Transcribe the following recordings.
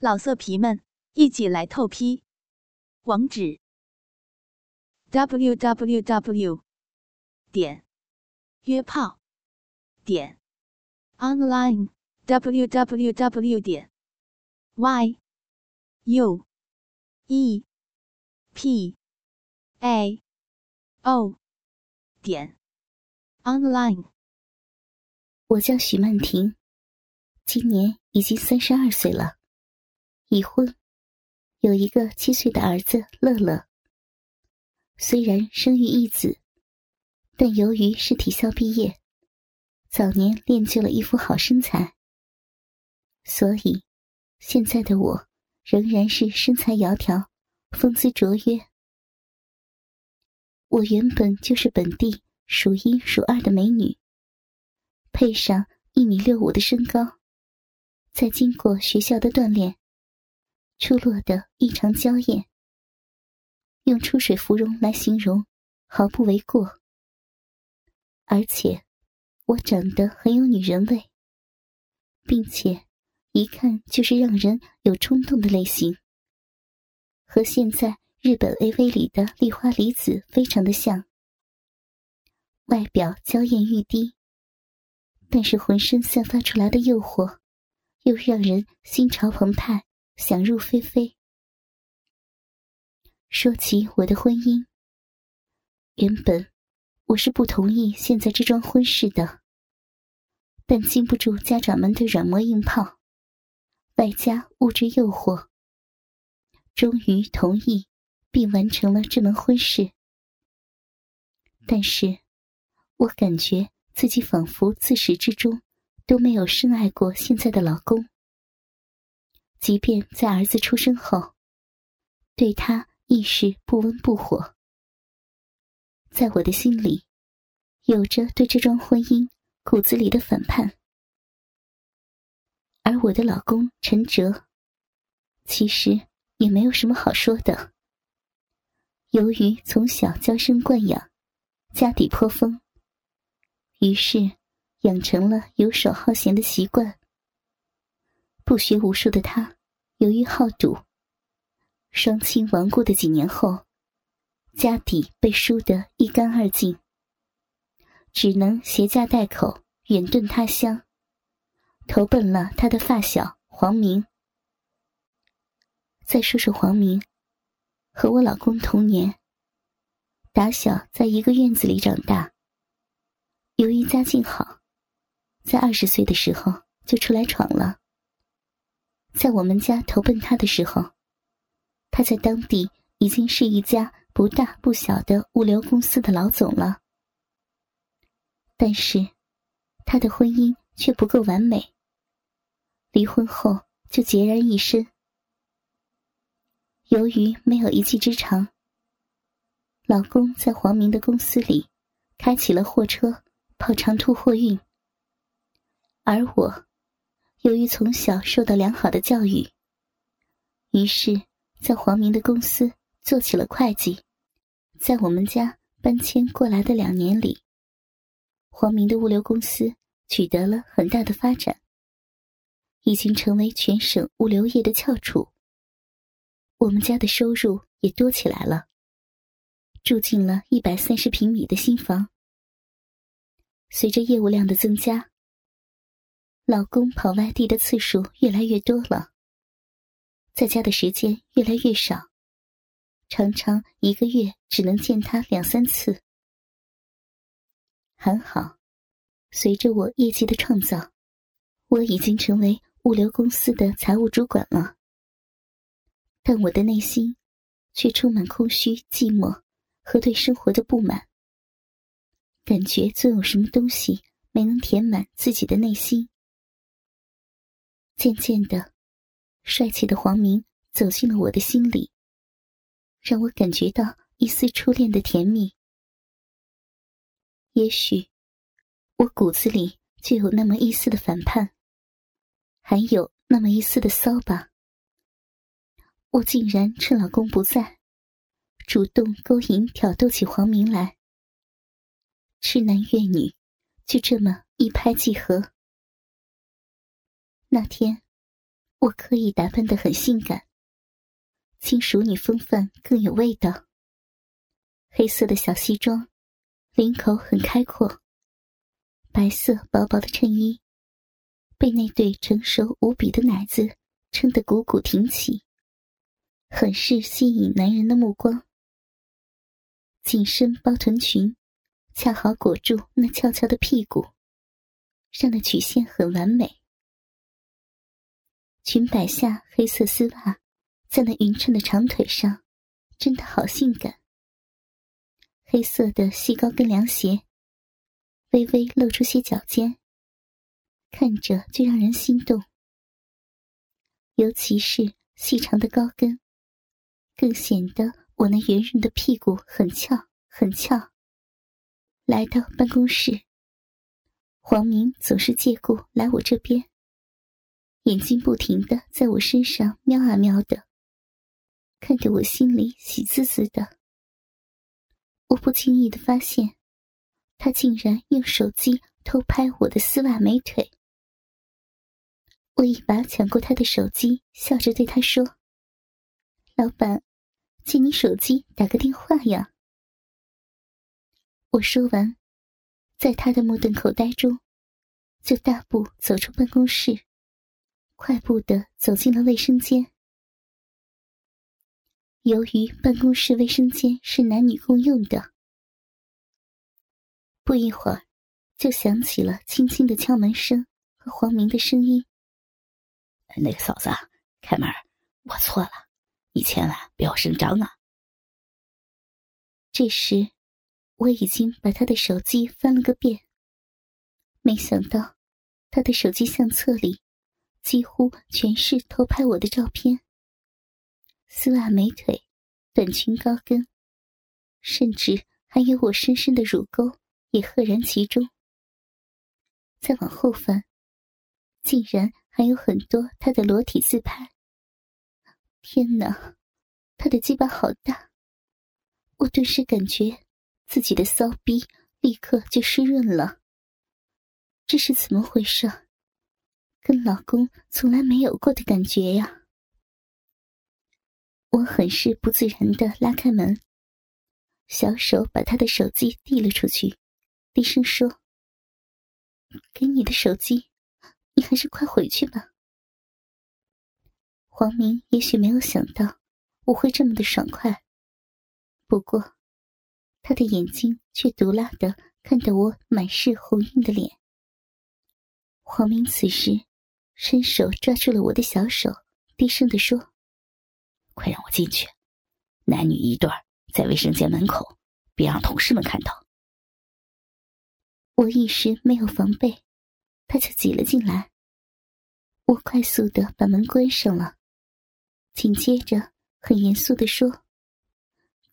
老色皮们，一起来透批！网址：w w w 点约炮点 online w w w 点 y u e p a o 点 online。我叫许曼婷，今年已经三十二岁了。已婚，有一个七岁的儿子乐乐。虽然生育一子，但由于是体校毕业，早年练就了一副好身材，所以现在的我仍然是身材窈窕、风姿卓约。我原本就是本地数一数二的美女，配上一米六五的身高，再经过学校的锻炼。出落的异常娇艳，用出水芙蓉来形容毫不为过。而且，我长得很有女人味，并且一看就是让人有冲动的类型，和现在日本 AV 里的丽花梨子非常的像。外表娇艳欲滴，但是浑身散发出来的诱惑，又让人心潮澎湃。想入非非。说起我的婚姻，原本我是不同意现在这桩婚事的，但经不住家长们的软磨硬泡，外加物质诱惑，终于同意并完成了这门婚事。但是，我感觉自己仿佛自始至终都没有深爱过现在的老公。即便在儿子出生后，对他亦是不温不火。在我的心里，有着对这桩婚姻骨子里的反叛。而我的老公陈哲，其实也没有什么好说的。由于从小娇生惯养，家底颇丰，于是养成了游手好闲的习惯。不学无术的他，由于好赌，双亲亡故的几年后，家底被输得一干二净，只能携家带口远遁他乡，投奔了他的发小黄明。再说说黄明，和我老公同年，打小在一个院子里长大。由于家境好，在二十岁的时候就出来闯了。在我们家投奔他的时候，他在当地已经是一家不大不小的物流公司的老总了。但是，他的婚姻却不够完美。离婚后就孑然一身。由于没有一技之长，老公在黄明的公司里开起了货车，跑长途货运，而我。由于从小受到良好的教育，于是，在黄明的公司做起了会计。在我们家搬迁过来的两年里，黄明的物流公司取得了很大的发展，已经成为全省物流业的翘楚。我们家的收入也多起来了，住进了一百三十平米的新房。随着业务量的增加。老公跑外地的次数越来越多了，在家的时间越来越少，常常一个月只能见他两三次。还好，随着我业绩的创造，我已经成为物流公司的财务主管了。但我的内心却充满空虚、寂寞和对生活的不满，感觉总有什么东西没能填满自己的内心。渐渐的，帅气的黄明走进了我的心里，让我感觉到一丝初恋的甜蜜。也许，我骨子里就有那么一丝的反叛，还有那么一丝的骚吧。我竟然趁老公不在，主动勾引挑逗起黄明来，痴男怨女，就这么一拍即合。那天，我刻意打扮的很性感，轻熟女风范更有味道。黑色的小西装，领口很开阔，白色薄薄的衬衣，被那对成熟无比的奶子撑得鼓鼓挺起，很是吸引男人的目光。紧身包臀裙，恰好裹住那翘翘的屁股，上的曲线很完美。裙摆下黑色丝袜，在那匀称的长腿上，真的好性感。黑色的细高跟凉鞋，微微露出些脚尖，看着就让人心动。尤其是细长的高跟，更显得我那圆润的屁股很翘很翘。来到办公室，黄明总是借故来我这边。眼睛不停的在我身上瞄啊瞄的，看得我心里喜滋滋的。我不经意的发现，他竟然用手机偷拍我的丝袜美腿。我一把抢过他的手机，笑着对他说：“老板，借你手机打个电话呀。”我说完，在他的目瞪口呆中，就大步走出办公室。快步的走进了卫生间。由于办公室卫生间是男女共用的，不一会儿，就响起了轻轻的敲门声和黄明的声音：“那个嫂子，开门！我错了，你千万不要声张啊！”这时，我已经把他的手机翻了个遍，没想到他的手机相册里。几乎全是偷拍我的照片，丝袜美腿，短裙高跟，甚至还有我深深的乳沟也赫然其中。再往后翻，竟然还有很多他的裸体自拍。天哪，他的鸡巴好大！我顿时感觉自己的骚逼立刻就湿润了。这是怎么回事？跟老公从来没有过的感觉呀！我很是不自然的拉开门，小手把他的手机递了出去，低声说：“给你的手机，你还是快回去吧。”黄明也许没有想到我会这么的爽快，不过他的眼睛却毒辣的看着我满是红晕的脸。黄明此时。伸手抓住了我的小手，低声的说：“快让我进去，男女一对在卫生间门口，别让同事们看到。”我一时没有防备，他就挤了进来。我快速的把门关上了，紧接着很严肃的说：“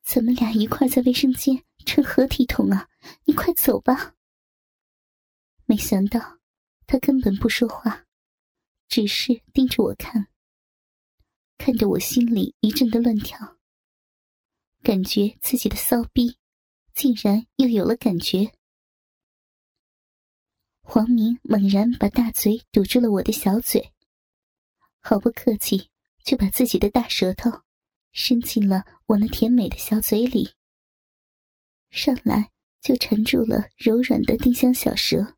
咱们俩一块在卫生间成合体统啊，你快走吧。”没想到他根本不说话。只是盯着我看，看得我心里一阵的乱跳，感觉自己的骚逼竟然又有了感觉。黄明猛然把大嘴堵住了我的小嘴，毫不客气就把自己的大舌头伸进了我那甜美的小嘴里，上来就缠住了柔软的丁香小舌。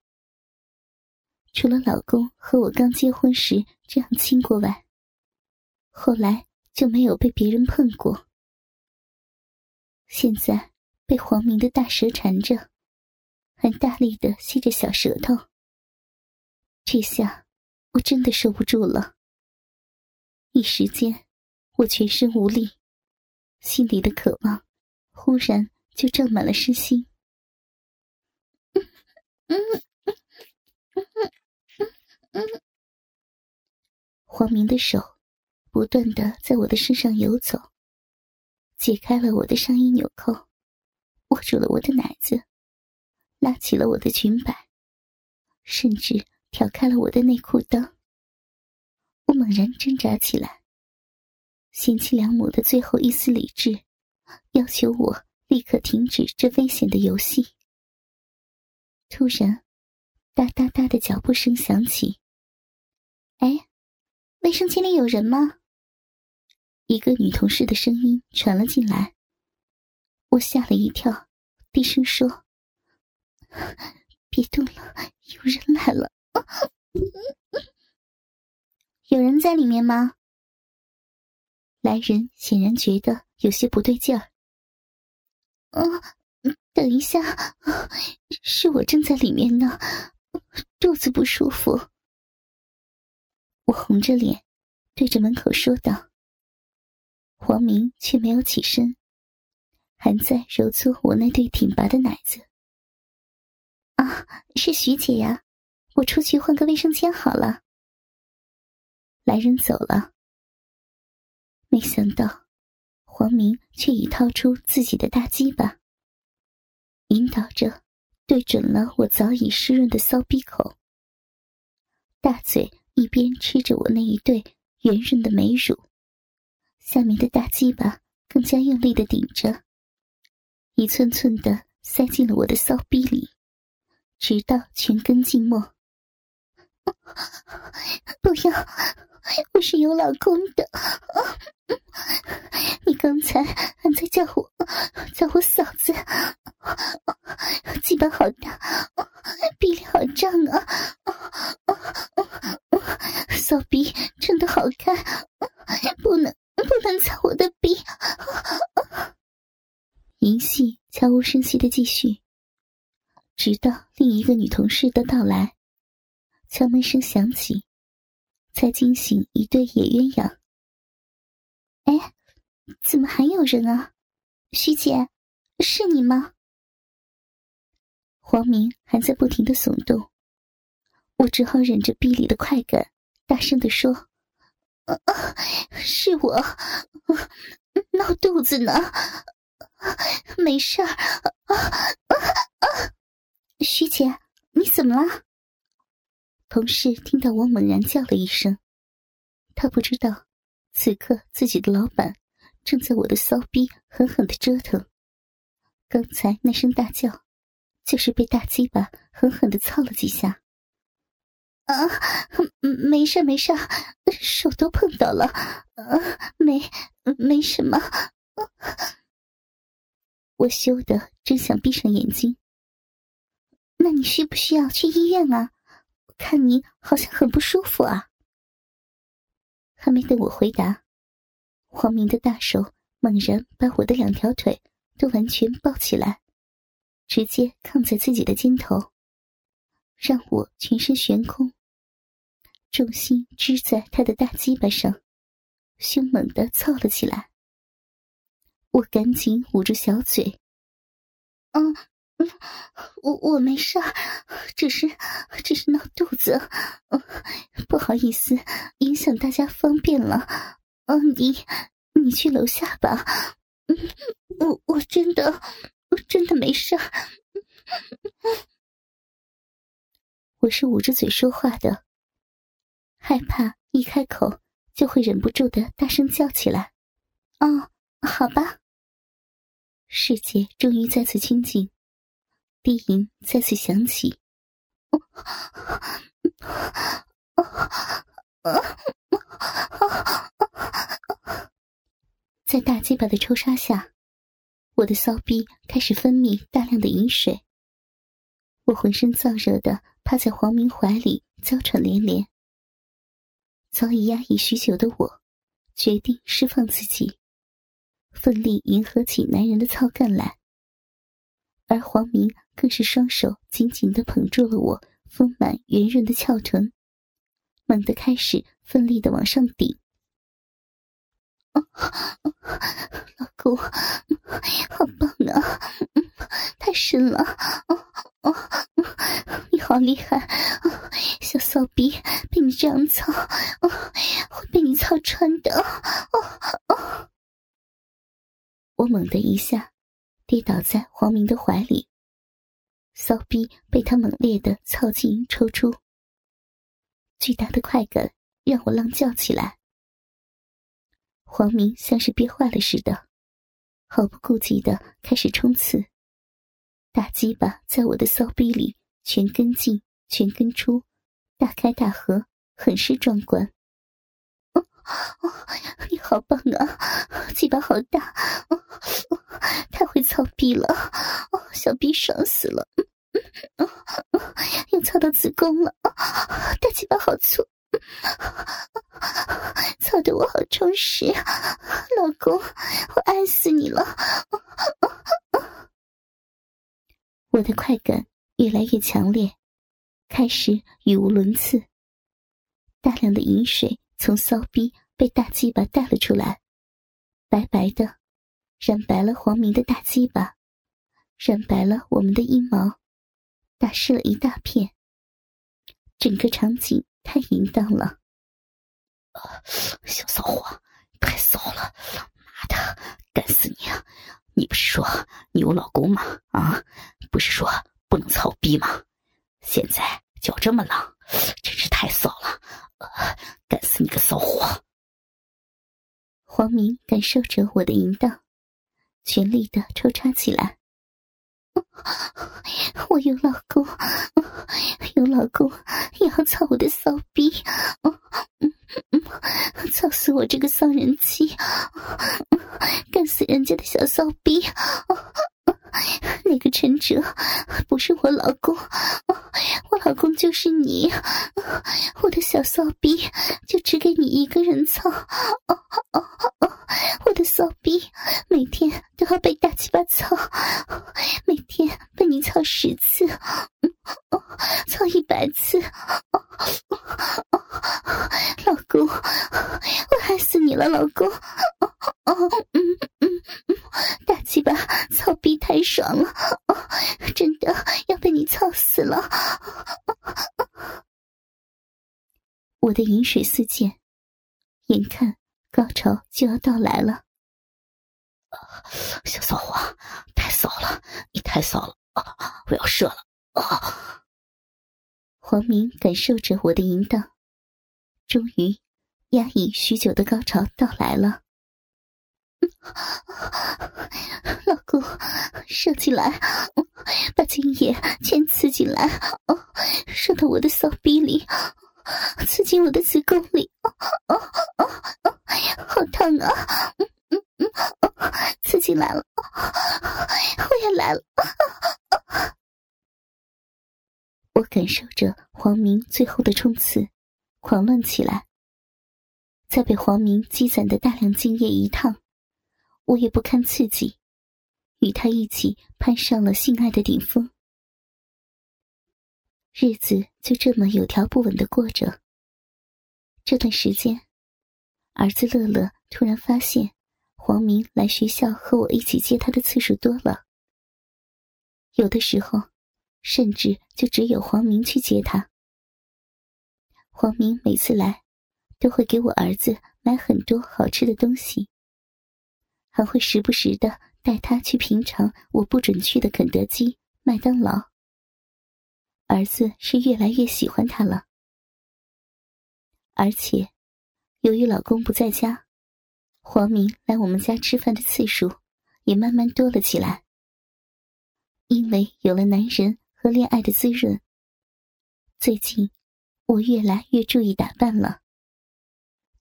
除了老公和我刚结婚时这样亲过外，后来就没有被别人碰过。现在被黄明的大舌缠着，还大力的吸着小舌头，这下我真的受不住了。一时间，我全身无力，心里的渴望忽然就胀满了身心。嗯嗯。黄明的手不断的在我的身上游走，解开了我的上衣纽扣，握住了我的奶子，拉起了我的裙摆，甚至挑开了我的内裤裆。我猛然挣扎起来，贤妻良母的最后一丝理智，要求我立刻停止这危险的游戏。突然，哒哒哒的脚步声响起。哎，卫生间里有人吗？一个女同事的声音传了进来，我吓了一跳，低声说：“别动了，有人来了。有人在里面吗？”来人显然觉得有些不对劲儿。嗯，等一下，是我正在里面呢，肚子不舒服。我红着脸，对着门口说道。黄明却没有起身，还在揉搓我那对挺拔的奶子。啊，是徐姐呀，我出去换个卫生间好了。来人走了，没想到黄明却已掏出自己的大鸡巴，引导着对准了我早已湿润的骚逼口，大嘴。一边吃着我那一对圆润的美乳，下面的大鸡巴更加用力的顶着，一寸寸的塞进了我的骚逼里，直到全根浸没。不要，我是有老公的。你刚才还在叫我，叫我嫂子。鸡巴好大，逼里好胀啊！骚逼真的好看，不能不能操我的逼。银戏悄无声息的继续，直到另一个女同事的到来，敲门声响起，才惊醒一对野鸳鸯。哎，怎么还有人啊？徐姐，是你吗？黄明还在不停的耸动，我只好忍着逼里的快感，大声的说：“是我，闹肚子呢，没事儿。”徐姐，你怎么了？同事听到我猛然叫了一声，他不知道。此刻，自己的老板正在我的骚逼狠狠的折腾。刚才那声大叫，就是被大鸡巴狠狠的操了几下。啊，没事没事，手都碰到了，啊没没什么。我羞得正想闭上眼睛。那你需不需要去医院啊？看你好像很不舒服啊。还没等我回答，黄明的大手猛然把我的两条腿都完全抱起来，直接抗在自己的肩头，让我全身悬空，重心支在他的大鸡巴上，凶猛的操了起来。我赶紧捂住小嘴，嗯。我我没事儿，只是只是闹肚子，不好意思，影响大家方便了。嗯，你你去楼下吧。嗯，我我真的我真的没事儿。我是捂着嘴说话的，害怕一开口就会忍不住的大声叫起来。哦，好吧。世界终于再次清静。低吟再次响起，在大鸡巴的抽杀下，我的骚逼开始分泌大量的饮水。我浑身燥热的趴在黄明怀里，娇喘连连。早已压抑许久的我，决定释放自己，奋力迎合起男人的操干来。而黄明更是双手紧紧的捧住了我丰满圆润的翘臀，猛地开始奋力的往上顶。老公，好棒啊！太深了，哦哦你好厉害，小骚逼被你这样操，会被你操穿的。哦哦我猛地一下。跌倒在黄明的怀里，骚逼被他猛烈的操进抽出，巨大的快感让我浪叫起来。黄明像是憋坏了似的，毫不顾忌的开始冲刺，大鸡巴在我的骚逼里全跟进全跟出，大开大合，很是壮观。哦你好棒啊，鸡巴好大，太会操逼了，哦小逼爽死了，又操到子宫了，大鸡巴好粗，操得我好充实，老公，我爱死你了，我的快感越来越强烈，开始语无伦次，大量的饮水。从骚逼被大鸡巴带了出来，白白的，染白了黄明的大鸡巴，染白了我们的阴毛，打湿了一大片。整个场景太淫荡了，小骚货，太骚了！妈的，干死你！啊！你不是说你有老公吗？啊，不是说不能操逼吗？现在脚这么冷，真是太骚了！干死你个骚货！黄明感受着我的淫荡，全力的抽插起来。我有老公，有老公也要操我的骚逼，操死我这个骚人妻，干死人家的小骚逼！那个陈哲不是我老公，我老公就是你，我的小骚逼就只给你一个人操，我的骚逼每天都要被大鸡巴操，每天被你操十次，操一百次，老公，我害死你了，老公，嗯嗯嗯，大鸡巴操逼太爽了。真的要被你操死了！我的饮水四溅，眼看高潮就要到来了。小骚货，太骚了，你太骚了！啊我要射了！啊！黄明感受着我的淫荡，终于压抑许久的高潮到来了。老公，射进来，把精液全刺进来，射到我的骚逼里，刺进我的子宫里，好烫啊！嗯嗯嗯，刺进来了，我也来了。我感受着黄明最后的冲刺，狂乱起来，在被黄明积攒的大量精液一烫。我也不堪刺激，与他一起攀上了性爱的顶峰。日子就这么有条不紊的过着。这段时间，儿子乐乐突然发现黄明来学校和我一起接他的次数多了，有的时候甚至就只有黄明去接他。黄明每次来，都会给我儿子买很多好吃的东西。还会时不时的带他去品尝我不准去的肯德基、麦当劳。儿子是越来越喜欢他了，而且由于老公不在家，黄明来我们家吃饭的次数也慢慢多了起来。因为有了男人和恋爱的滋润，最近我越来越注意打扮了，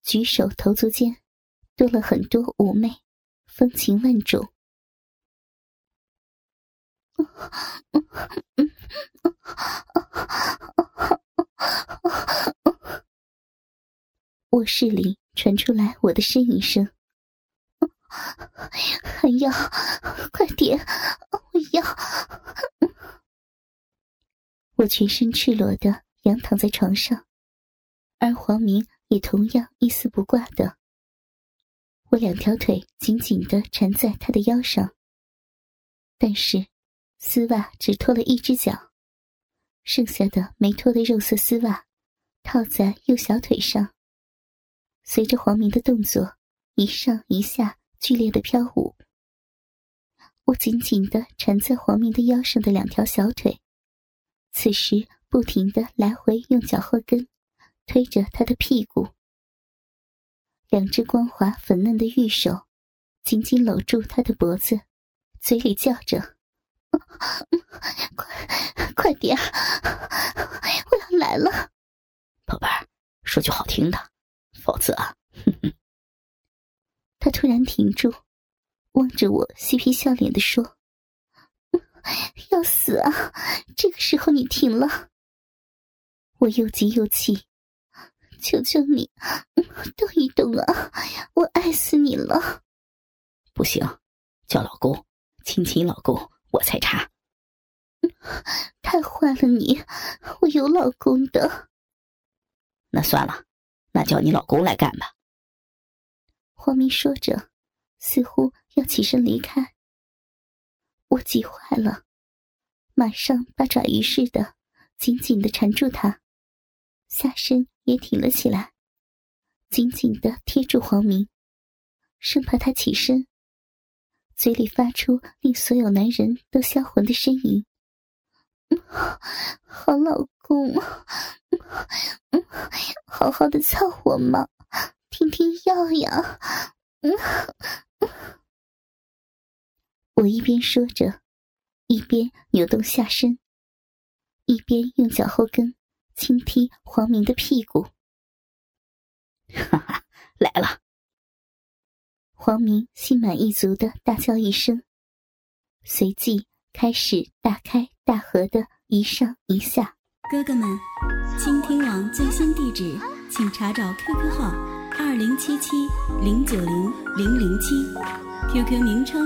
举手投足间多了很多妩媚。风情万种。卧室里传出来我的呻吟声。还要，快点！我要。我全身赤裸的仰躺在床上，而黄明也同样一丝不挂的。我两条腿紧紧的缠在他的腰上，但是丝袜只脱了一只脚，剩下的没脱的肉色丝袜套在右小腿上。随着黄明的动作一上一下剧烈的飘舞，我紧紧的缠在黄明的腰上的两条小腿，此时不停的来回用脚后跟推着他的屁股。两只光滑粉嫩的玉手紧紧搂住他的脖子，嘴里叫着：“快，快点，我要来了，宝贝儿，说句好听的，否则啊，哼哼他突然停住，望着我，嬉皮笑脸的说：“要死啊！这个时候你停了。”我又急又气，求求你，动一动啊！我爱死你了。不行，叫老公，亲亲老公，我才插。太坏了你！我有老公的。那算了，那叫你老公来干吧。黄明说着，似乎要起身离开。我急坏了，马上八爪鱼似的紧紧的缠住他。下身也挺了起来，紧紧的贴住黄明，生怕他起身，嘴里发出令所有男人都销魂的呻吟：“好老公，好好的操我嘛，听听药呀！”我一边说着，一边扭动下身，一边用脚后跟。轻踢黄明的屁股，哈哈，来了！黄明心满意足的大叫一声，随即开始大开大合的一上一下。哥哥们，倾听网最新地址，请查找 QQ 号二零七七零九零零零七，QQ 名称